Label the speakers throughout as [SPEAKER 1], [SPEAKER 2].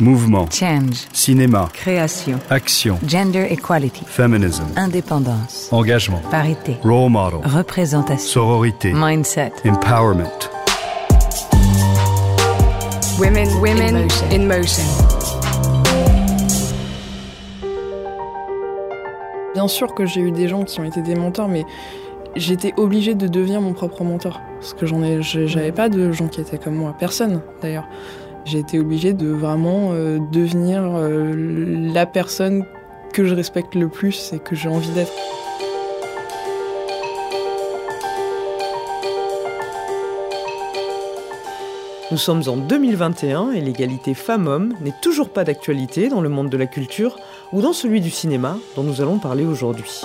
[SPEAKER 1] Mouvement.
[SPEAKER 2] Change.
[SPEAKER 1] Cinéma.
[SPEAKER 2] Création.
[SPEAKER 1] Action.
[SPEAKER 2] Gender equality.
[SPEAKER 1] Feminism.
[SPEAKER 2] Indépendance.
[SPEAKER 1] Engagement.
[SPEAKER 2] Parité.
[SPEAKER 1] Role model.
[SPEAKER 2] Représentation.
[SPEAKER 1] Sororité.
[SPEAKER 2] Mindset.
[SPEAKER 1] Empowerment.
[SPEAKER 3] Women, women
[SPEAKER 2] In motion.
[SPEAKER 3] in motion.
[SPEAKER 4] Bien sûr que j'ai eu des gens qui ont été des mentors, mais j'étais obligée de devenir mon propre mentor. Parce que j'en ai, je- j'avais pas de gens qui étaient comme moi. Personne, d'ailleurs. J'ai été obligée de vraiment euh, devenir euh, la personne que je respecte le plus et que j'ai envie d'être.
[SPEAKER 5] Nous sommes en 2021 et l'égalité femmes-hommes n'est toujours pas d'actualité dans le monde de la culture ou dans celui du cinéma dont nous allons parler aujourd'hui.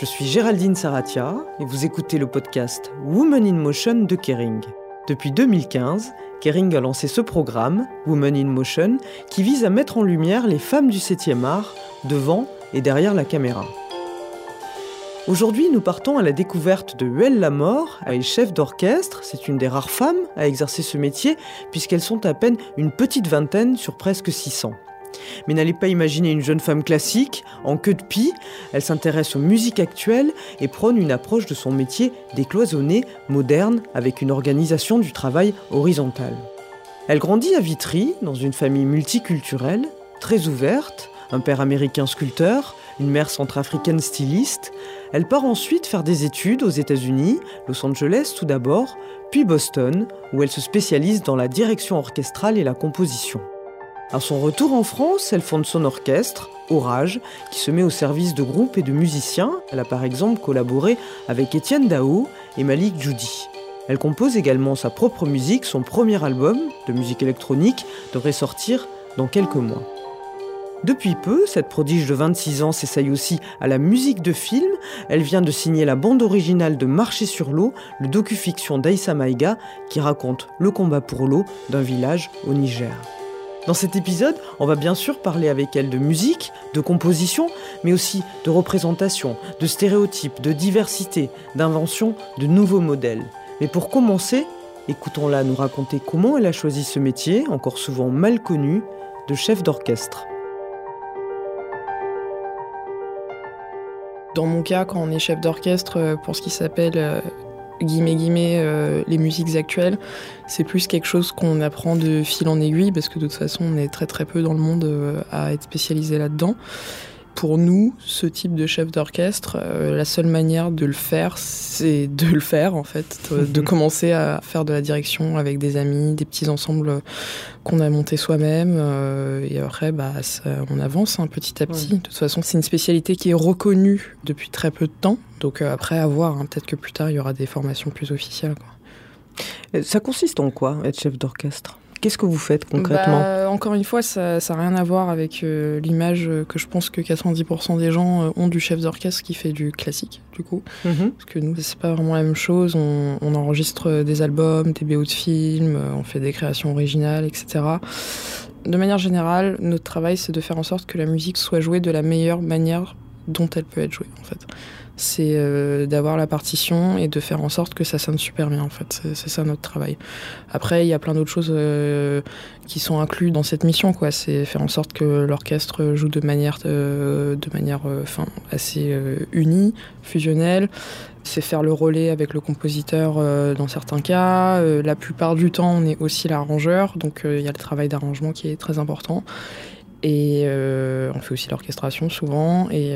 [SPEAKER 5] Je suis Géraldine Saratia et vous écoutez le podcast Women in Motion de Kering. Depuis 2015, Kering a lancé ce programme, Women in Motion, qui vise à mettre en lumière les femmes du 7e art devant et derrière la caméra. Aujourd'hui, nous partons à la découverte de Huel Lamort. Elle est chef d'orchestre. C'est une des rares femmes à exercer ce métier, puisqu'elles sont à peine une petite vingtaine sur presque 600. Mais n'allez pas imaginer une jeune femme classique, en queue de pie. Elle s'intéresse aux musiques actuelles et prône une approche de son métier décloisonnée, moderne, avec une organisation du travail horizontale. Elle grandit à Vitry, dans une famille multiculturelle, très ouverte, un père américain sculpteur, une mère centrafricaine styliste. Elle part ensuite faire des études aux États-Unis, Los Angeles tout d'abord, puis Boston, où elle se spécialise dans la direction orchestrale et la composition. À son retour en France, elle fonde son orchestre, Orage, qui se met au service de groupes et de musiciens. Elle a par exemple collaboré avec Étienne Dao et Malik Djoudi. Elle compose également sa propre musique, son premier album de musique électronique devrait sortir dans quelques mois. Depuis peu, cette prodige de 26 ans s'essaye aussi à la musique de film. Elle vient de signer la bande originale de Marcher sur l'eau, le docu-fiction d'Aïssa Maïga, qui raconte le combat pour l'eau d'un village au Niger. Dans cet épisode, on va bien sûr parler avec elle de musique, de composition, mais aussi de représentation, de stéréotypes, de diversité, d'invention, de nouveaux modèles. Mais pour commencer, écoutons-la nous raconter comment elle a choisi ce métier, encore souvent mal connu, de chef d'orchestre.
[SPEAKER 4] Dans mon cas, quand on est chef d'orchestre, euh, pour ce qui s'appelle euh, guillemets euh, les musiques actuelles, c'est plus quelque chose qu'on apprend de fil en aiguille parce que de toute façon on est très très peu dans le monde euh, à être spécialisé là-dedans. Pour nous, ce type de chef d'orchestre, euh, la seule manière de le faire, c'est de le faire en fait, de, de commencer à faire de la direction avec des amis, des petits ensembles qu'on a montés soi-même, euh, et après, bah, ça- on avance hein, petit à petit.
[SPEAKER 5] Ouais.
[SPEAKER 4] De toute façon, c'est une spécialité qui est reconnue depuis très peu de temps, donc euh, après à voir. hein, Peut-être que plus tard il y aura des formations plus officielles. quoi.
[SPEAKER 5] Ça consiste en quoi, être chef d'orchestre? Qu'est-ce que vous faites concrètement
[SPEAKER 4] Bah, Encore une fois, ça n'a rien à voir avec euh, l'image que je pense que 90% des gens euh, ont du chef d'orchestre qui fait du classique, du coup.
[SPEAKER 5] Mhm.
[SPEAKER 4] Parce que nous, c'est pas vraiment la même chose. On, on enregistre des albums, des BO de films, euh, on fait des créations originales, etc. De manière générale, notre travail, c'est de faire en sorte que la musique soit jouée de la meilleure manière dont elle peut être jouée, en fait. C'est euh, d'avoir la partition et de faire en sorte que ça sonne super bien, en fait. C'est ça notre travail. Après, il y a plein d'autres choses euh, qui sont inclus dans cette mission, quoi. C'est faire en sorte que l'orchestre joue de manière, euh, de manière, enfin, assez unie, fusionnelle. C'est faire le relais avec le compositeur dans certains cas. La plupart du temps, on est aussi l'arrangeur, donc il y a le travail d'arrangement qui est très important. Et on fait aussi l'orchestration souvent. Et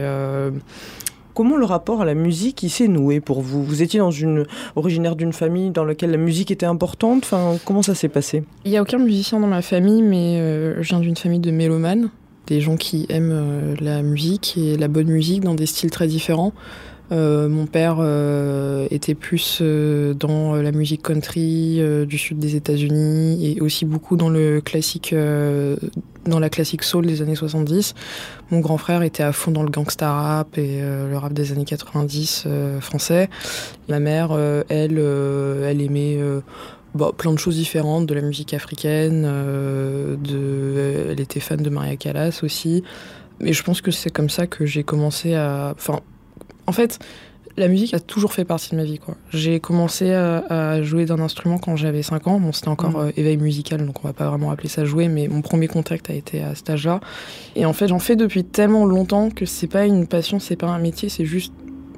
[SPEAKER 5] Comment le rapport à la musique s'est noué pour vous? Vous étiez dans une originaire d'une famille dans laquelle la musique était importante? Enfin, comment ça s'est passé?
[SPEAKER 4] Il n'y a aucun musicien dans ma famille, mais euh, je viens d'une famille de mélomanes, des gens qui aiment euh, la musique et la bonne musique dans des styles très différents. Euh, mon père euh, était plus euh, dans la musique country euh, du sud des États-Unis et aussi beaucoup dans le classique, euh, dans la classique soul des années 70. Mon grand frère était à fond dans le gangsta rap et euh, le rap des années 90 euh, français. Ma mère, euh, elle, euh, elle aimait euh, bah, plein de choses différentes, de la musique africaine, euh, de, elle était fan de Maria Callas aussi. Mais je pense que c'est comme ça que j'ai commencé à. Enfin, en fait, La musique a toujours fait partie de ma vie. J'ai commencé à, à jouer d'un instrument quand j'avais 5 ans. Bon, c'était encore
[SPEAKER 5] Mhm.
[SPEAKER 4] euh, éveil musical, donc on va pas vraiment appeler ça jouer, mais mon premier contact a été à cet âge-là. Et en fait, j'en fais depuis tellement longtemps que c'est pas une passion, c'est pas un métier, c'est juste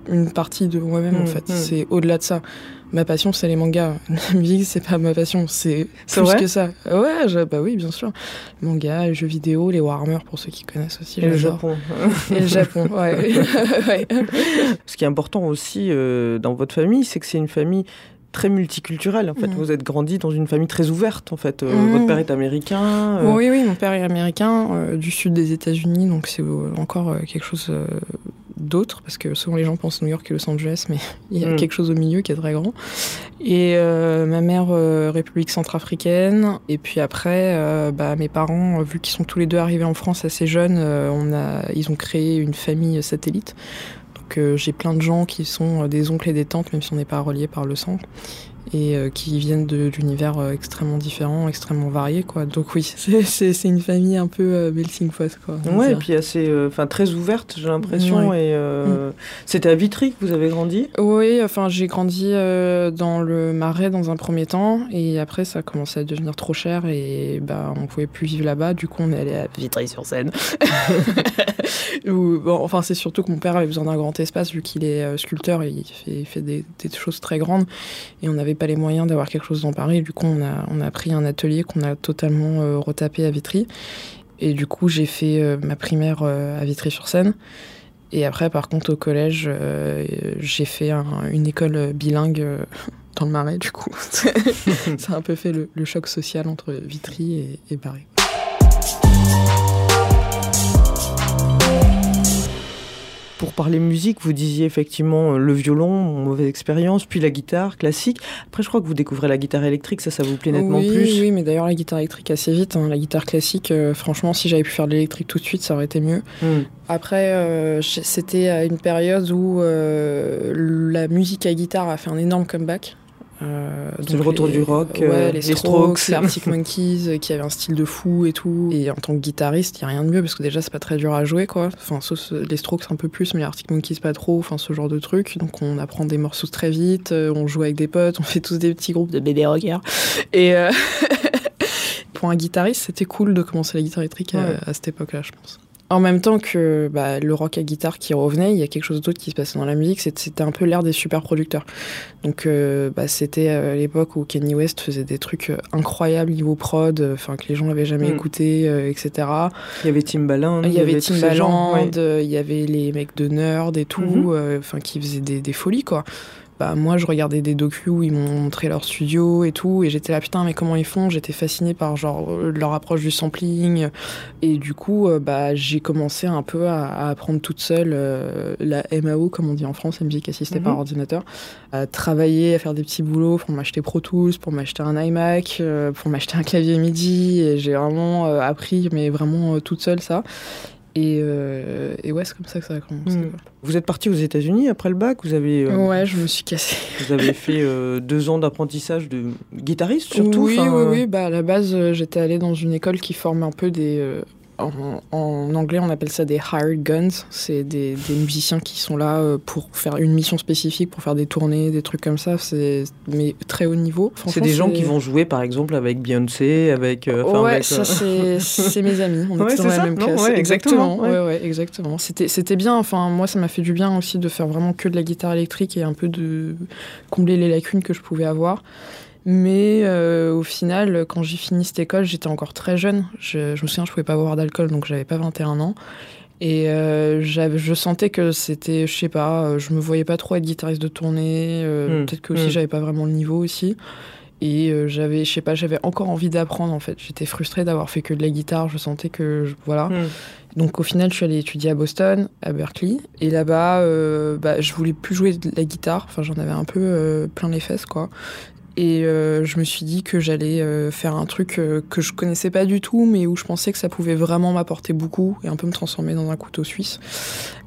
[SPEAKER 4] une partie de moi-même en
[SPEAKER 5] Mhm,
[SPEAKER 4] fait.
[SPEAKER 5] mhm.
[SPEAKER 4] C'est au-delà de ça. Ma passion, c'est les mangas. La musique, c'est pas ma passion, c'est plus que ça. Ouais, je- bah oui, bien sûr. Mangas, les jeux vidéo, les Warhammer pour ceux qui connaissent aussi.
[SPEAKER 5] Et le. Japon.
[SPEAKER 4] Et le Japon, ouais. ouais.
[SPEAKER 5] Ce qui est important aussi euh, dans votre famille, c'est que c'est une famille très multiculturelle. En fait,
[SPEAKER 4] Mhm.
[SPEAKER 5] vous êtes grandi dans une famille très ouverte. En fait, Euh,
[SPEAKER 4] Mhm.
[SPEAKER 5] votre père est américain. euh,
[SPEAKER 4] Oui, oui, mon père est américain, euh, du sud des États-Unis, donc c'est encore quelque chose euh, d'autre, parce que souvent les gens pensent New York et Los Angeles, mais il y a
[SPEAKER 5] Mm.
[SPEAKER 4] quelque chose au milieu qui est très grand. Et euh, ma mère, euh, République centrafricaine, et puis après, euh, bah, mes parents, vu qu'ils sont tous les deux arrivés en France assez jeunes, on a, ils ont créé une famille satellite. Donc j'ai plein de gens qui sont des oncles et des tantes, même si on n'est pas reliés par le sang et euh, qui viennent de d'univers euh, extrêmement différents, extrêmement variés, quoi. Donc oui, c'est- une famille un peu euh, melting pot, quoi.
[SPEAKER 5] Ouais, et puis assez, euh, enfin très ouverte, j'ai l'impression.
[SPEAKER 4] Ouais.
[SPEAKER 5] Et euh, c'était à Vitry que vous avez grandi?
[SPEAKER 4] Oui, enfin j'ai grandi dans le Marais dans un premier temps, et après ça a commencé à devenir trop cher, et bah on pouvait plus vivre là-bas. Du coup on est allé à Vitry-sur-Seine. Bon, enfin c'est surtout que mon père avait besoin d'un grand espace vu qu'il est sculpteur et il fait, il fait des, des choses très grandes, et on pas les moyens d'avoir quelque chose dans Paris. Du coup on a on a pris un atelier qu'on a totalement euh, retapé à Vitry, et du coup j'ai fait euh, ma primaire euh, à Vitry-sur-Seine. Et après, par contre, au collège, j'ai fait un- une école bilingue dans le Marais, du coup. Ça a un peu fait le, choc social entre Vitry et Paris.
[SPEAKER 5] Pour parler musique, vous disiez effectivement euh, le violon, mauvaise expérience, puis la guitare classique. Après, je crois que vous découvrez la guitare électrique, ça, ça vous plaît nettement
[SPEAKER 4] oui,
[SPEAKER 5] plus.
[SPEAKER 4] Oui, mais d'ailleurs, la guitare électrique assez vite. hein. La guitare classique, euh, franchement, si j'avais pu faire de l'électrique tout de suite, ça aurait été mieux.
[SPEAKER 5] Hmm.
[SPEAKER 4] Après, euh, c'était à une période où euh, la musique à guitare a fait un énorme comeback. Euh, donc
[SPEAKER 5] le retour
[SPEAKER 4] les-
[SPEAKER 5] du rock,
[SPEAKER 4] ouais,
[SPEAKER 5] euh,
[SPEAKER 4] les Strokes,
[SPEAKER 5] Strokes.
[SPEAKER 4] les Arctic Monkeys, euh, qui avaient un style de fou et tout. Et en tant que guitariste, il y a rien de mieux parce que déjà c'est pas très dur à jouer, quoi. Enfin, sauf euh, les Strokes un peu plus, mais les Arctic Monkeys pas trop. Enfin, ce genre de truc. Donc on apprend des morceaux très vite, on joue avec des potes, on fait tous des petits groupes de bébés rockers. Et euh, pour un guitariste, c'était cool de commencer la guitare électrique à cette époque-là, je pense. En même temps que bah, le rock à guitare qui revenait, il y a quelque chose d'autre qui se passait dans la musique, c'était un peu l'ère des super producteurs. Donc euh, bah, c'était à l'époque où Kanye West faisait des trucs euh, incroyables niveau prod, euh, enfin que les gens n'avaient jamais
[SPEAKER 5] Mm.
[SPEAKER 4] écouté, euh, etc.
[SPEAKER 5] Il y avait Timbaland,
[SPEAKER 4] Il y avait Timbaland,
[SPEAKER 5] ouais.
[SPEAKER 4] euh, il y avait les mecs de Nerd et tout,
[SPEAKER 5] Mhm.
[SPEAKER 4] euh, enfin qui faisaient des, des folies quoi. Bah, moi, je regardais des docus où ils m'ont montré leur studio et tout, et j'étais là, putain, mais comment ils font? J'étais fascinée par genre leur approche du sampling. Et du coup, euh, bah, j'ai commencé un peu à, à apprendre toute seule euh, la MAO, comme on dit en France, la musique assistée
[SPEAKER 5] Mhm.
[SPEAKER 4] par ordinateur, à travailler, à faire des petits boulots pour m'acheter Pro Tools, pour m'acheter un iMac, euh, pour m'acheter un clavier MIDI. Et j'ai vraiment euh, appris, mais vraiment toute seule ça. Et, euh, et ouais, c'est comme ça que ça a commencé.
[SPEAKER 5] Mhm. Vous êtes parti aux États-Unis après le bac. Vous avez, euh,
[SPEAKER 4] Ouais, je me suis cassée.
[SPEAKER 5] vous avez fait euh, deux ans d'apprentissage de guitariste surtout.
[SPEAKER 4] Oui, oui, oui. Bah, à la base, j'étais allée dans une école qui forme un peu des. En, en anglais, on appelle ça des hired guns. C'est des, des musiciens qui sont là euh, pour faire une mission spécifique, pour faire des tournées, des trucs comme ça. C'est mais très haut niveau.
[SPEAKER 5] C'est des gens qui vont jouer par exemple avec Beyoncé, avec. euh,
[SPEAKER 4] ouais,
[SPEAKER 5] avec,
[SPEAKER 4] ça
[SPEAKER 5] euh,
[SPEAKER 4] c'est mes amis. On
[SPEAKER 5] Ouais,
[SPEAKER 4] était dans
[SPEAKER 5] c'est
[SPEAKER 4] la
[SPEAKER 5] ça,
[SPEAKER 4] même
[SPEAKER 5] non
[SPEAKER 4] classe.
[SPEAKER 5] Ouais, exactement,
[SPEAKER 4] exactement. Ouais, ouais, exactement. C'était c'était bien. Enfin, moi, ça m'a fait du bien aussi de faire vraiment que de la guitare électrique et un peu de combler les lacunes que je pouvais avoir. Mais euh, au final, quand j'ai fini cette école, j'étais encore très jeune. Je, je me souviens, je pouvais pas boire d'alcool, donc j'avais pas 21 ans. Et euh, je sentais que c'était, je sais pas, euh, je me voyais pas trop être guitariste de tournée. euh,
[SPEAKER 5] Hmm,
[SPEAKER 4] Peut-être que aussi
[SPEAKER 5] hmm.
[SPEAKER 4] j'avais pas vraiment le niveau aussi. Et j'avais, je sais pas, j'avais encore envie d'apprendre en fait. J'étais frustrée d'avoir fait que de la guitare. Je sentais que, je- voilà.
[SPEAKER 5] hmm.
[SPEAKER 4] Donc au final, je suis allée étudier à Boston, à Berkeley. Et là-bas, euh, bah, je voulais plus jouer de la guitare. Enfin, j'en avais un peu euh, plein les fesses, quoi. Et euh, je me suis dit que j'allais euh, faire un truc euh, que je connaissais pas du tout, mais où je pensais que ça pouvait vraiment m'apporter beaucoup et un peu me transformer dans un couteau suisse.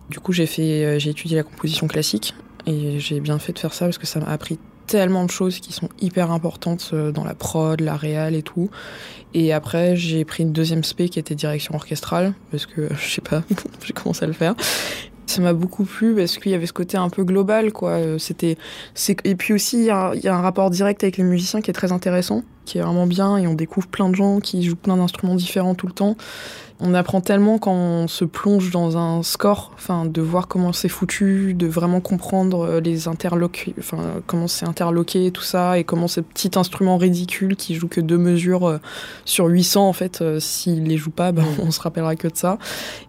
[SPEAKER 4] Du coup, j'ai fait, j'ai étudié la composition classique et j'ai bien fait de faire ça parce que ça m'a appris tellement de choses qui sont hyper importantes dans la prod, la réal et tout. Et après, j'ai pris une deuxième spé qui était direction orchestrale parce que je sais pas, j'ai commencé à le faire. Ça m'a beaucoup plu parce qu'il y avait ce côté un peu global, quoi. Euh, C'était, et puis aussi il y, a il y a un rapport direct avec les musiciens qui est très intéressant, qui est vraiment bien et on découvre plein de gens qui jouent plein d'instruments différents tout le temps. On apprend tellement quand on se plonge dans un score, enfin de voir comment c'est foutu, de vraiment comprendre euh, les interloqués, enfin comment c'est interloqué tout ça et comment ces petits instruments ridicules qui jouent que deux mesures euh, sur 800 en fait, euh, s'ils les jouent pas, ben, on se rappellera que de ça.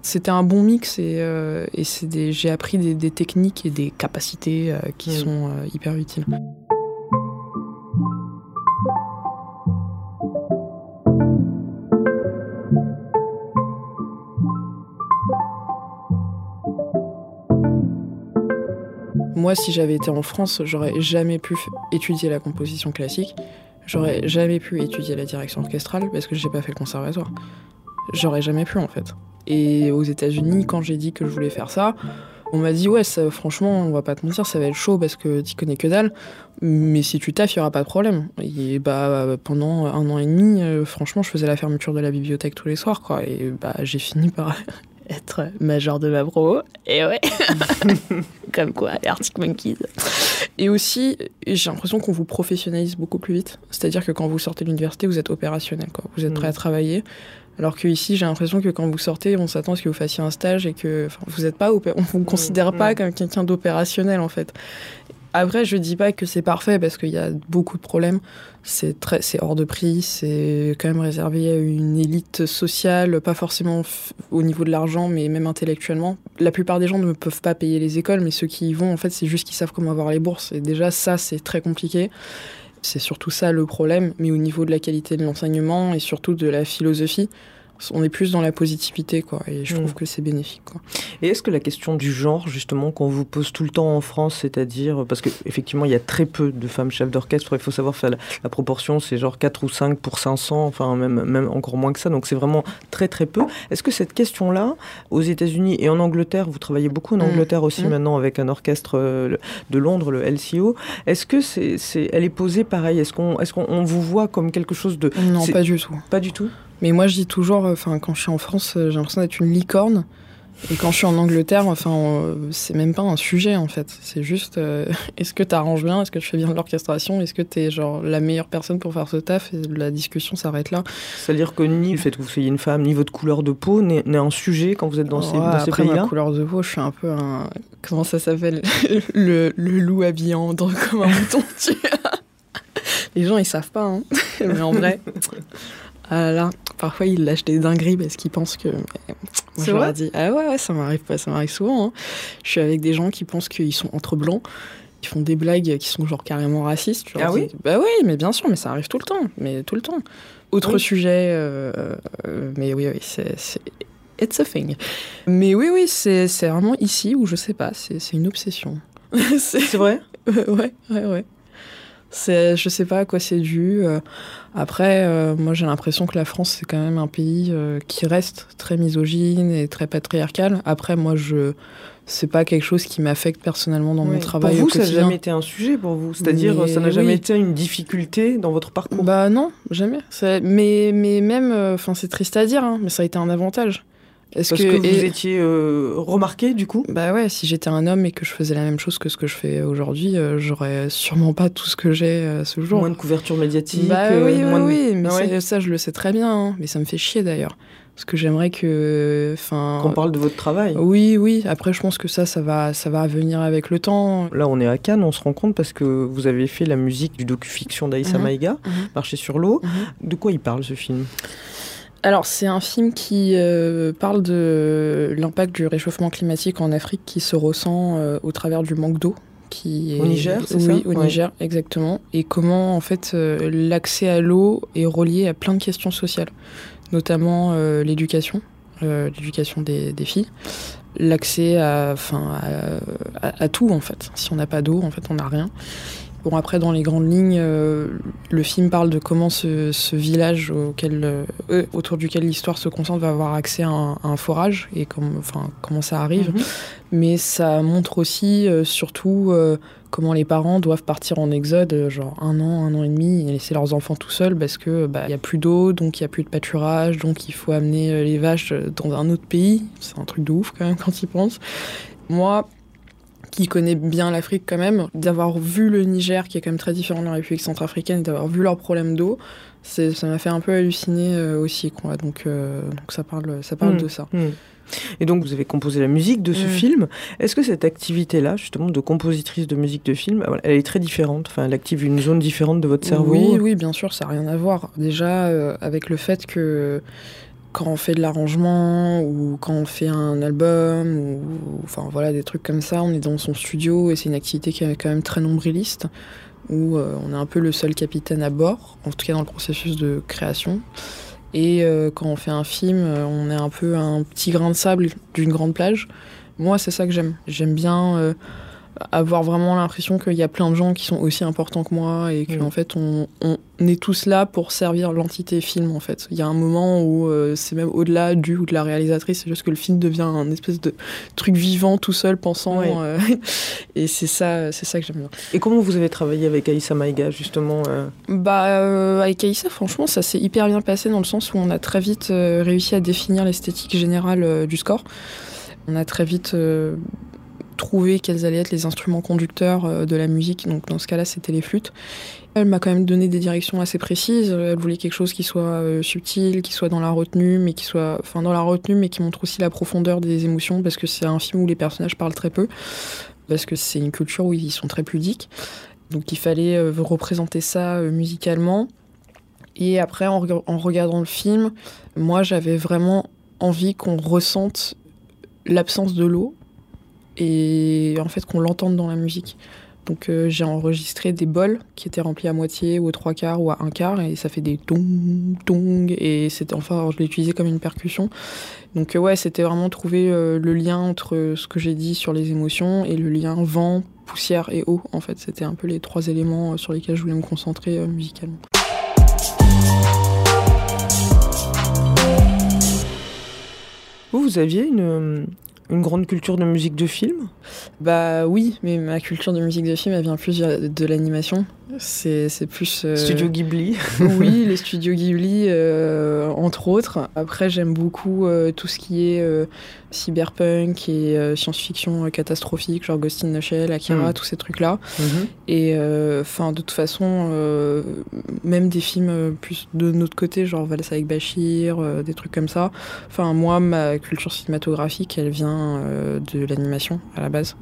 [SPEAKER 4] C'était un bon mix et, euh, et c'est des, j'ai appris des, des techniques et des capacités euh, qui
[SPEAKER 5] Mm.
[SPEAKER 4] sont euh, hyper utiles. Moi, si j'avais été en France, j'aurais jamais pu étudier la composition classique. J'aurais jamais pu étudier la direction orchestrale parce que j'ai pas fait le conservatoire. J'aurais jamais pu en fait. Et aux États-Unis, quand j'ai dit que je voulais faire ça, on m'a dit ouais, franchement, on va pas te mentir, ça va être chaud parce que t'y connais que dalle. Mais si tu taffes, il y aura pas de problème. Et bah pendant un an et demi, euh, franchement, je faisais la fermeture de la bibliothèque tous les soirs, quoi. Et bah j'ai fini par être major de ma pro. Et ouais, comme quoi, Arctic Monkeys. Et aussi, j'ai l'impression qu'on vous professionnalise beaucoup plus vite. C'est-à-dire que quand vous sortez de l'université, vous êtes opérationnel, quoi. Vous êtes prêt
[SPEAKER 5] Mhm.
[SPEAKER 4] à travailler. Alors que ici, j'ai l'impression que quand vous sortez, on s'attend à ce que vous fassiez un stage et que vous êtes pas, on vous considère pas
[SPEAKER 5] Mhm.
[SPEAKER 4] comme quelqu'un d'opérationnel en fait. Après, je dis pas que c'est parfait parce qu'il y a beaucoup de problèmes. C'est très, c'est hors de prix. C'est quand même réservé à une élite sociale, pas forcément au niveau de l'argent, mais même intellectuellement. La plupart des gens ne peuvent pas payer les écoles, mais ceux qui y vont, en fait, c'est juste qu'ils savent comment avoir les bourses. Et déjà, ça, c'est très compliqué. C'est surtout ça le problème. Mais au niveau de la qualité de l'enseignement et surtout de la philosophie, on est plus dans la positivité, quoi. Et je
[SPEAKER 5] Mm.
[SPEAKER 4] trouve que c'est bénéfique, quoi.
[SPEAKER 5] Et est-ce que la question du genre, justement, qu'on vous pose tout le temps en France, c'est-à-dire, parce qu'effectivement, il y a très peu de femmes chefs d'orchestre, il faut savoir faire la, la proportion, c'est genre 4 ou 5 pour 500, enfin même, même encore moins que ça, donc c'est vraiment très très peu. Est-ce que cette question-là, aux États-Unis et en Angleterre, vous travaillez beaucoup en
[SPEAKER 4] Mm.
[SPEAKER 5] Angleterre aussi
[SPEAKER 4] Mm.
[SPEAKER 5] maintenant avec un orchestre euh, de Londres, le LCO, est-ce que c'est, c'est, elle est posée pareil? Est-ce qu'on, est-ce qu'on on vous voit comme quelque chose de...
[SPEAKER 4] Non, pas du tout.
[SPEAKER 5] Pas du tout?
[SPEAKER 4] Mais moi, je dis toujours, enfin, quand je suis en France, euh, j'ai l'impression d'être une licorne. Et quand je suis en Angleterre, enfin, euh, c'est même pas un sujet en fait. C'est juste, euh, est-ce que t'arranges bien, est-ce que tu fais bien de l'orchestration, est-ce que t'es genre la meilleure personne pour faire ce taf? Et la discussion s'arrête là.
[SPEAKER 5] C'est-à-dire que ni le fait que vous soyez une femme, ni votre couleur de peau n'est, un sujet quand vous êtes dans ces,
[SPEAKER 4] Ouais,
[SPEAKER 5] dans ces
[SPEAKER 4] après
[SPEAKER 5] pays-là?
[SPEAKER 4] ma couleur de peau, je suis un peu un, comment ça s'appelle, le, le loup habillé en comme un mouton. tu. Les gens ils savent pas, hein. mais en vrai. Ah là là, parfois ils lâchent des dingueries parce qu'ils pensent que. Moi,
[SPEAKER 5] C'est
[SPEAKER 4] je leur
[SPEAKER 5] vrai
[SPEAKER 4] dis, ah ouais, ouais, ça m'arrive pas, ça m'arrive souvent. hein. Je suis avec des gens qui pensent qu'ils sont entre blancs, qui font des blagues qui sont genre carrément racistes.
[SPEAKER 5] Ah oui
[SPEAKER 4] dis, Bah oui, mais bien sûr, mais ça arrive tout le temps, mais tout le temps. Autre
[SPEAKER 5] Oui.
[SPEAKER 4] sujet, euh, euh, mais oui, oui, c'est. It's a thing. Mais oui, oui, c'est vraiment ici où je sais pas, c'est une obsession. C'est
[SPEAKER 5] vrai
[SPEAKER 4] ouais, ouais, ouais. C'est, je sais pas à quoi c'est dû. euh. Après, euh, moi j'ai l'impression que la France c'est quand même un pays euh, qui reste très misogyne et très patriarcal. Après, moi je, c'est pas quelque chose qui m'affecte personnellement dans mon travail
[SPEAKER 5] Pour vous,
[SPEAKER 4] au
[SPEAKER 5] ça n'a jamais été un sujet pour vous? C'est-à-dire,
[SPEAKER 4] Mais
[SPEAKER 5] ça n'a jamais
[SPEAKER 4] oui.
[SPEAKER 5] été une difficulté dans votre parcours?
[SPEAKER 4] Bah non, jamais. Mais, mais même, euh, enfin c'est triste à dire, hein, mais ça a été un avantage. Est-ce
[SPEAKER 5] Parce que, vous
[SPEAKER 4] et-
[SPEAKER 5] étiez euh, remarqué, du coup?
[SPEAKER 4] Bah ouais, si j'étais un homme et que je faisais la même chose que ce que je fais aujourd'hui, euh, j'aurais sûrement pas tout ce que j'ai euh, ce jour.
[SPEAKER 5] Moins de couverture médiatique
[SPEAKER 4] Bah
[SPEAKER 5] euh,
[SPEAKER 4] oui, oui,
[SPEAKER 5] moins de-
[SPEAKER 4] oui, mais
[SPEAKER 5] Ah ouais
[SPEAKER 4] ça je le sais très bien, hein. mais ça me fait chier d'ailleurs. Parce que j'aimerais que. Enfin.
[SPEAKER 5] Qu'on parle de votre travail.
[SPEAKER 4] Oui, oui, après je pense que ça, ça va, ça va venir avec le temps.
[SPEAKER 5] Là, on est à Cannes, on se rend compte parce que vous avez fait la musique du docu-fiction d'Aïssa. Maïga,
[SPEAKER 4] Mhm.
[SPEAKER 5] Marcher sur l'eau.
[SPEAKER 4] Mhm.
[SPEAKER 5] De quoi il parle ce film?
[SPEAKER 4] Alors, c'est un film qui euh, parle de l'impact du réchauffement climatique en Afrique qui se ressent euh, au travers du manque d'eau. Qui est...
[SPEAKER 5] Au Niger, c'est
[SPEAKER 4] Oui,
[SPEAKER 5] ça
[SPEAKER 4] au
[SPEAKER 5] Ouais.
[SPEAKER 4] Niger, exactement. Et comment, en fait, euh, l'accès à l'eau est relié à plein de questions sociales, notamment l'éducation, l'éducation des, des filles, l'accès à, enfin, à, à- à tout, en fait. Si on n'a pas d'eau, en fait, on n'a rien. Bon, après, dans les grandes lignes, euh, le film parle de comment ce, ce village auquel, euh, autour duquel l'histoire se concentre va avoir accès à un, à un forage et comme, enfin, comment ça arrive.
[SPEAKER 5] Mhm.
[SPEAKER 4] Mais ça montre aussi, euh, surtout, comment les parents doivent partir en exode, genre un an, un an et demi, et laisser leurs enfants tout seuls parce que bah, il y a plus d'eau, donc il y a plus de pâturage, donc il faut amener les vaches dans un autre pays. C'est un truc de ouf quand même quand ils pensent. Moi, qui connais bien l'Afrique quand même, d'avoir vu le Niger, qui est quand même très différent de la République centrafricaine, et d'avoir vu leurs problèmes d'eau, ça m'a fait un peu halluciner euh, aussi. Quoi. Donc, euh, donc ça parle, ça parle
[SPEAKER 5] Mm.
[SPEAKER 4] de ça.
[SPEAKER 5] Hmm. Et donc, vous avez composé la musique de ce
[SPEAKER 4] Mm.
[SPEAKER 5] film. Est-ce que cette activité-là, justement, de compositrice de musique de film, elle est très différente? Enfin, elle active une zone différente de votre cerveau?
[SPEAKER 4] Oui, oui, bien sûr, ça n'a rien à voir. Déjà, euh, avec le fait que quand on fait de l'arrangement ou quand on fait un album ou enfin voilà des trucs comme ça, on est dans son studio et c'est une activité qui est quand même très nombriliste où euh, on est un peu le seul capitaine à bord, en tout cas dans le processus de création. Et euh, quand on fait un film, euh, on est un peu un petit grain de sable d'une grande plage. Moi, c'est ça que j'aime. J'aime bien avoir vraiment l'impression qu'il y a plein de gens qui sont aussi importants que moi et qu'en
[SPEAKER 5] Mm.
[SPEAKER 4] fait, on, on est tous là pour servir l'entité film, en fait. Il y a un moment où euh, c'est même au-delà du ou de la réalisatrice, c'est juste que le film devient un espèce de truc vivant tout seul, pensant. Euh, et c'est ça, c'est ça que j'aime bien.
[SPEAKER 5] Et comment vous avez travaillé avec Aïssa Maïga, justement euh,
[SPEAKER 4] Bah, avec Aïssa, franchement, ça s'est hyper bien passé dans le sens où on a très vite réussi à définir l'esthétique générale du score. On a très vite trouvé quels allaient être les instruments conducteurs euh, de la musique. Donc, dans ce cas-là, c'était les flûtes. Elle m'a quand même donné des directions assez précises. Elle voulait quelque chose qui soit euh, subtil, qui soit dans la retenue, mais qui soit, enfin, dans la retenue, mais qui montre aussi la profondeur des émotions, parce que c'est un film où les personnages parlent très peu, parce que c'est une culture où ils sont très pudiques. Donc il fallait euh, représenter ça musicalement. Et après, en, en regardant le film, moi j'avais vraiment envie qu'on ressente l'absence de l'eau et en fait qu'on l'entende dans la musique. Donc euh, j'ai enregistré des bols qui étaient remplis à moitié ou aux trois quarts ou à un quart et ça fait des tong tong et c'était enfin je l'ai utilisé comme une percussion. Donc euh, ouais c'était vraiment trouver euh, le lien entre ce que j'ai dit sur les émotions et le lien vent, poussière et eau en fait c'était un peu les trois éléments euh, sur lesquels je voulais me concentrer musicalement.
[SPEAKER 5] Vous, vous aviez une, une grande culture de musique de film?
[SPEAKER 4] Bah oui mais ma culture de musique de film elle vient plus de l'animation. C'est plus euh,
[SPEAKER 5] Studio Ghibli
[SPEAKER 4] oui, les studios Ghibli, euh, entre autres. Après, j'aime beaucoup euh, tout ce qui est euh, cyberpunk et science-fiction catastrophique, genre Ghost in the Shell, Akira,
[SPEAKER 5] Mm.
[SPEAKER 4] tous ces trucs-là.
[SPEAKER 5] Mhm.
[SPEAKER 4] Et enfin, de toute façon, même des films plus de notre côté, genre Valsa avec Bachir, des trucs comme ça. Enfin, moi, ma culture cinématographique, elle vient de l'animation à la base.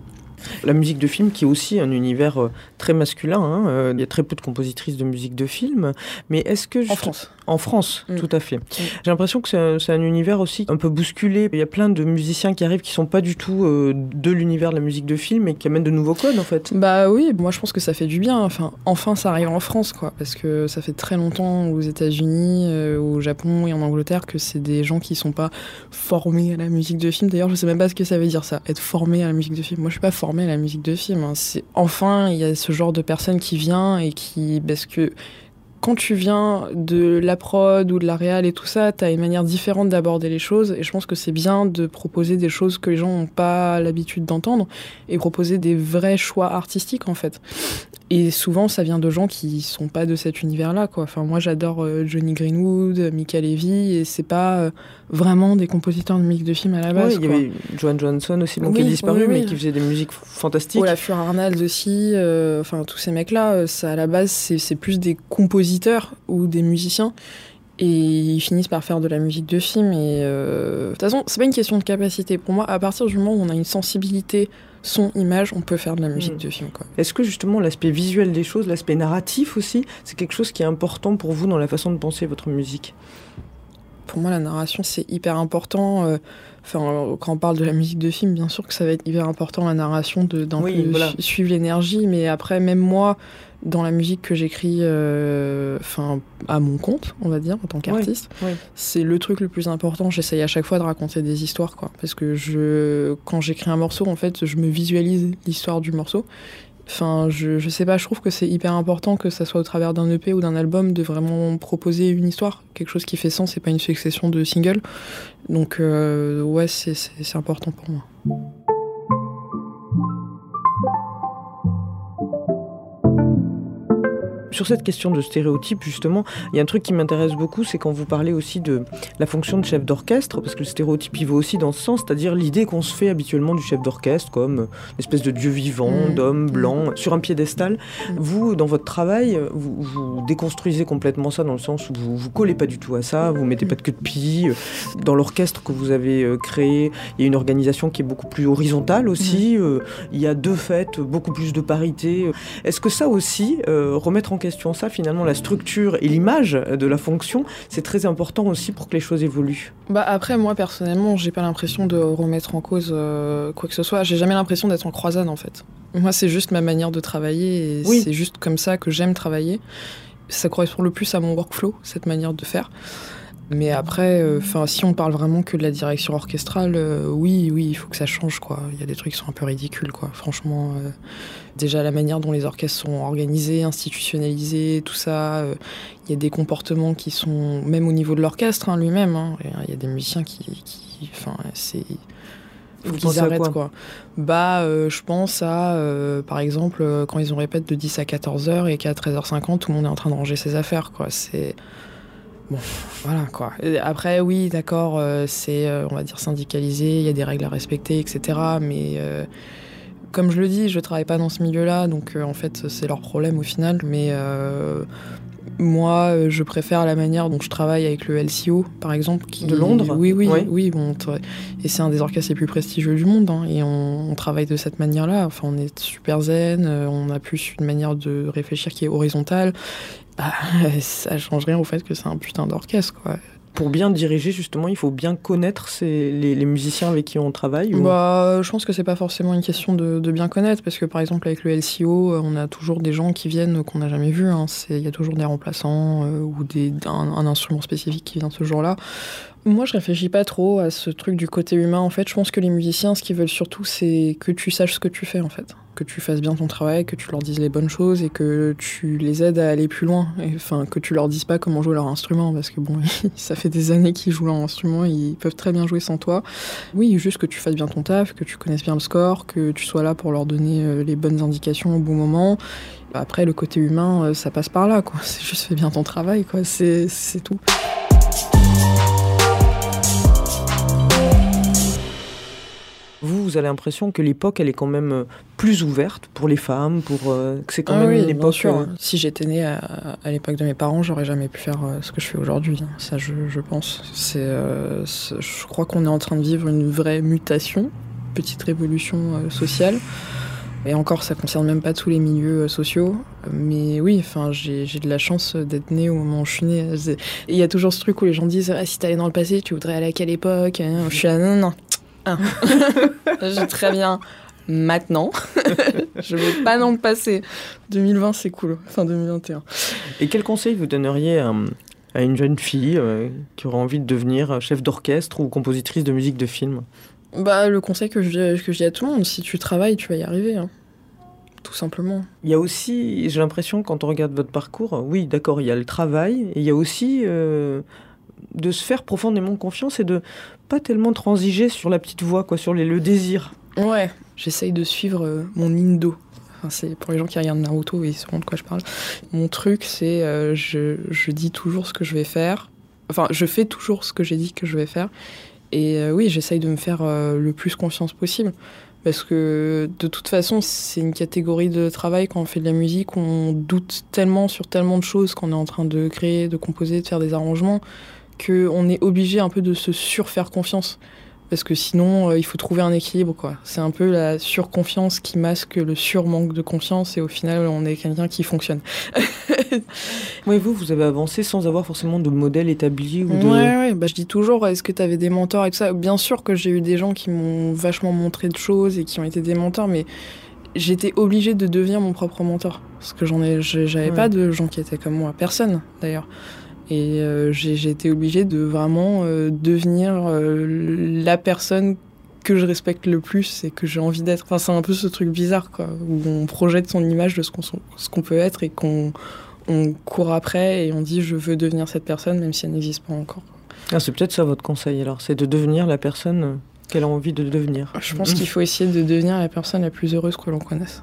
[SPEAKER 5] La musique de film qui est aussi un univers euh, très masculin. hein, euh, Il y a très peu de compositrices de musique de film. Mais est-ce que...
[SPEAKER 4] En
[SPEAKER 5] juste-
[SPEAKER 4] France.
[SPEAKER 5] En France,
[SPEAKER 4] Mm.
[SPEAKER 5] tout à fait. J'ai l'impression que c'est un, c'est un univers aussi un peu bousculé. Il y a plein de musiciens qui arrivent qui sont pas du tout euh, de l'univers de la musique de film et qui amènent de nouveaux codes en fait.
[SPEAKER 4] Bah oui, moi je pense que ça fait du bien. Enfin, enfin ça arrive en France, quoi, parce que ça fait très longtemps aux États-Unis, euh, au Japon et en Angleterre que c'est des gens qui sont pas formés à la musique de film. D'ailleurs, je sais même pas ce que ça veut dire ça, être formé à la musique de film. Moi, je suis pas formée à la musique de film. hein. C'est enfin il y a ce genre de personne qui vient et qui, parce que quand tu viens de la prod ou de la réal et tout ça, tu une manière différente d'aborder les choses. Et je pense que c'est bien de proposer des choses que les gens n'ont pas l'habitude d'entendre et proposer des vrais choix artistiques en fait. Et souvent, ça vient de gens qui sont pas de cet univers-là, quoi. Enfin, moi, j'adore euh, Johnny Greenwood, Mika Levy, et c'est pas euh, vraiment des compositeurs de musique de film à la base.
[SPEAKER 5] il y avait Joan Johnson aussi, bon, qui a disparu,
[SPEAKER 4] oui,
[SPEAKER 5] mais qui faisait des musiques fantastiques.
[SPEAKER 4] Olafur Arnald aussi, euh, enfin tous ces mecs-là, ça à la base c'est c'est plus des compositeurs ou des musiciens et ils finissent par faire de la musique de film et euh, de toute façon c'est pas une question de capacité pour moi à partir du moment où on a une sensibilité son image on peut faire de la musique
[SPEAKER 5] Mm.
[SPEAKER 4] de film quoi.
[SPEAKER 5] Est-ce que justement l'aspect visuel des choses, l'aspect narratif aussi, c'est quelque chose qui est important pour vous dans la façon de penser votre musique?
[SPEAKER 4] Pour moi la narration c'est hyper important. euh, Enfin, euh, quand on parle de la musique de film, bien sûr que ça va être hyper important la narration de d'un
[SPEAKER 5] Oui,
[SPEAKER 4] peu
[SPEAKER 5] voilà.
[SPEAKER 4] su- suivre l'énergie, mais après même moi, dans la musique que j'écris, euh, à mon compte, on va dire en tant qu'artiste, c'est le truc le plus important. J'essaye à chaque fois de raconter des histoires, quoi, parce que je, quand j'écris un morceau, en fait, je me visualise l'histoire du morceau. Enfin, je, je sais pas, je trouve que c'est hyper important que ça soit au travers d'un EP ou d'un album de vraiment proposer une histoire, quelque chose qui fait sens et pas une succession de singles. Donc, euh, ouais, c'est- important pour moi.
[SPEAKER 5] Sur cette question de stéréotype, justement, il y a un truc qui m'intéresse beaucoup, c'est quand vous parlez aussi de la fonction de chef d'orchestre, parce que le stéréotype, il va aussi dans ce sens, c'est-à-dire l'idée qu'on se fait habituellement du chef d'orchestre comme une espèce de dieu vivant,
[SPEAKER 4] Mm.
[SPEAKER 5] d'homme
[SPEAKER 4] Mm.
[SPEAKER 5] blanc, sur un piédestal.
[SPEAKER 4] Mm.
[SPEAKER 5] Vous, dans votre travail, vous, vous déconstruisez complètement ça dans le sens où vous vous collez pas du tout à ça, vous mettez pas de queue de pie. Dans l'orchestre que vous avez euh, créé, il y a une organisation qui est beaucoup plus horizontale aussi. euh, Il y a deux fêtes, beaucoup plus de parité. Est-ce que ça aussi, euh, remettre en question ça, finalement, la structure et l'image de la fonction, c'est très important aussi pour que les choses évoluent
[SPEAKER 4] Bah après moi personnellement j'ai pas l'impression de remettre en cause euh, quoi que ce soit. J'ai jamais l'impression d'être en croisade en fait. Moi c'est juste ma manière de travailler et
[SPEAKER 5] Oui.
[SPEAKER 4] c'est juste comme ça que j'aime travailler. Ça correspond le plus à mon workflow cette manière de faire. Mais après, euh, si on parle vraiment que de la direction orchestrale, euh, oui oui il faut que ça change quoi. Il y a des trucs qui sont un peu ridicules quoi. Franchement, euh, déjà la manière dont les orchestres sont organisés, institutionnalisés, tout ça. il y a des comportements qui sont, même au niveau de l'orchestre hein, lui-même, hein, il y a des musiciens qui. Enfin, c'est. Faut qu'ils arrêtent
[SPEAKER 5] quoi
[SPEAKER 4] quoi. Bah, euh, je pense à, euh, par exemple, euh, quand ils ont répète de 10 à 14h et qu'à 13h50, tout le monde est en train de ranger ses affaires, quoi. C'est. Bon, voilà, quoi. Et Après, oui, d'accord, euh, c'est, euh, on va dire, syndicalisé, il y a des règles à respecter, etc. Mais. euh, comme je le dis, je travaille pas dans ce milieu-là, donc en fait c'est leur problème au final. Mais moi, je préfère la manière dont je travaille avec le LCO, par exemple. Qui...
[SPEAKER 5] De Londres?
[SPEAKER 4] Oui, oui, oui. Bon, tra- et c'est un des orchestres les plus prestigieux du monde, hein, et on, on travaille de cette manière-là. Enfin, on est super zen, on a plus une manière de réfléchir qui est horizontale. Bah, ça change rien au fait que c'est un putain d'orchestre, quoi.
[SPEAKER 5] Pour bien diriger, justement, il faut bien connaître les, les musiciens avec qui on travaille ou-
[SPEAKER 4] Bah, je pense que c'est pas forcément une question de, de bien connaître, parce que par exemple avec le LCO, euh, on a toujours des gens qui viennent qu'on n'a jamais vus. hein. Il y a toujours des remplaçants euh, ou des, un, un instrument spécifique qui vient ce jour-là. Moi, je réfléchis pas trop à ce truc du côté humain. En fait, je pense que les musiciens, ce qu'ils veulent surtout, c'est que tu saches ce que tu fais, en fait. Que tu fasses bien ton travail, que tu leur dises les bonnes choses et que tu les aides à aller plus loin. Enfin, que tu leur dises pas comment jouer leur instrument, parce que bon, ça fait des années qu'ils jouent leur instrument, ils peuvent très bien jouer sans toi. Oui, juste que tu fasses bien ton taf, que tu connaisses bien le score, que tu sois là pour leur donner euh, les bonnes indications au bon moment. Après, le côté humain, euh, ça passe par là, quoi. C'est juste fais bien ton travail, quoi. C'est tout.
[SPEAKER 5] Vous, vous avez l'impression que l'époque, elle est quand même euh, plus ouverte pour les femmes, pour euh, que c'est quand
[SPEAKER 4] Ah
[SPEAKER 5] même
[SPEAKER 4] oui,
[SPEAKER 5] une époque.
[SPEAKER 4] sûr.
[SPEAKER 5] euh,
[SPEAKER 4] Si j'étais née à, à l'époque de mes parents, j'aurais jamais pu faire euh, ce que je fais aujourd'hui. hein. Ça, je, je pense. C'est, je crois qu'on est en train de vivre une vraie mutation, petite révolution sociale. Et encore, ça concerne même pas tous les milieux euh, sociaux. Mais oui, enfin, j'ai de la chance d'être née au moment où je suis née. Il y a toujours ce truc où les gens disent ah, si t'allais dans le passé, tu voudrais aller à quelle époque? Je suis là, non, non. Ah. J'ai très bien maintenant. je vais pas dans le passé. 2020, c'est cool. Enfin, 2021.
[SPEAKER 5] Et quel conseil vous donneriez à, à une jeune fille euh, qui aurait envie de devenir chef d'orchestre ou compositrice de musique de film?
[SPEAKER 4] Bah, le conseil que je, dis- que je dis à tout le monde, si tu travailles, tu vas y arriver. hein. Tout simplement.
[SPEAKER 5] Il y a aussi, j'ai l'impression, quand on regarde votre parcours, oui, d'accord, il y a le travail, et il y a aussi euh, de se faire profondément confiance et de pas tellement transiger sur la petite voie, quoi, sur le désir.
[SPEAKER 4] Ouais. J'essaye de suivre euh, mon indo. Enfin, c'est pour les gens qui regardent Naruto, ils sauront de quoi je parle. Mon truc, c'est euh, je, je dis toujours ce que je vais faire. Enfin, je fais toujours ce que j'ai dit que je vais faire. Et euh, oui, j'essaye de me faire le plus confiance possible. Parce que de toute façon, c'est une catégorie de travail quand on fait de la musique, on doute tellement sur tellement de choses qu'on est en train de créer, de composer, de faire des arrangements, qu'on est obligé un peu de se surfaire confiance. Parce que sinon, euh, il faut trouver un équilibre, quoi. C'est un peu la surconfiance qui masque le surmanque de confiance, et au final, on est quelqu'un qui fonctionne.
[SPEAKER 5] Oui, vous, vous avez avancé sans avoir forcément de modèle établi ou de...
[SPEAKER 4] Ouais, ouais, bah, je dis toujours, est-ce que tu avais des mentors et tout ça? Bien sûr que j'ai eu des gens qui m'ont vachement montré de choses et qui ont été des mentors, mais j'étais obligée de devenir mon propre mentor. Parce que j'en ai, j'avais
[SPEAKER 5] Ouais.
[SPEAKER 4] pas de gens qui étaient comme moi, personne d'ailleurs. Et euh, j'ai été obligée de vraiment euh, devenir euh, la personne que je respecte le plus et que j'ai envie d'être. Enfin, c'est un peu ce truc bizarre, quoi, où on projette son image de ce qu'on qu'on peut être et qu'on on court après et on dit je veux devenir cette personne même si elle n'existe pas encore.
[SPEAKER 5] Ah, c'est peut-être ça votre conseil, alors, c'est de devenir la personne qu'elle a envie de devenir.
[SPEAKER 4] Je pense qu'il faut essayer de devenir la personne la plus heureuse que l'on connaisse.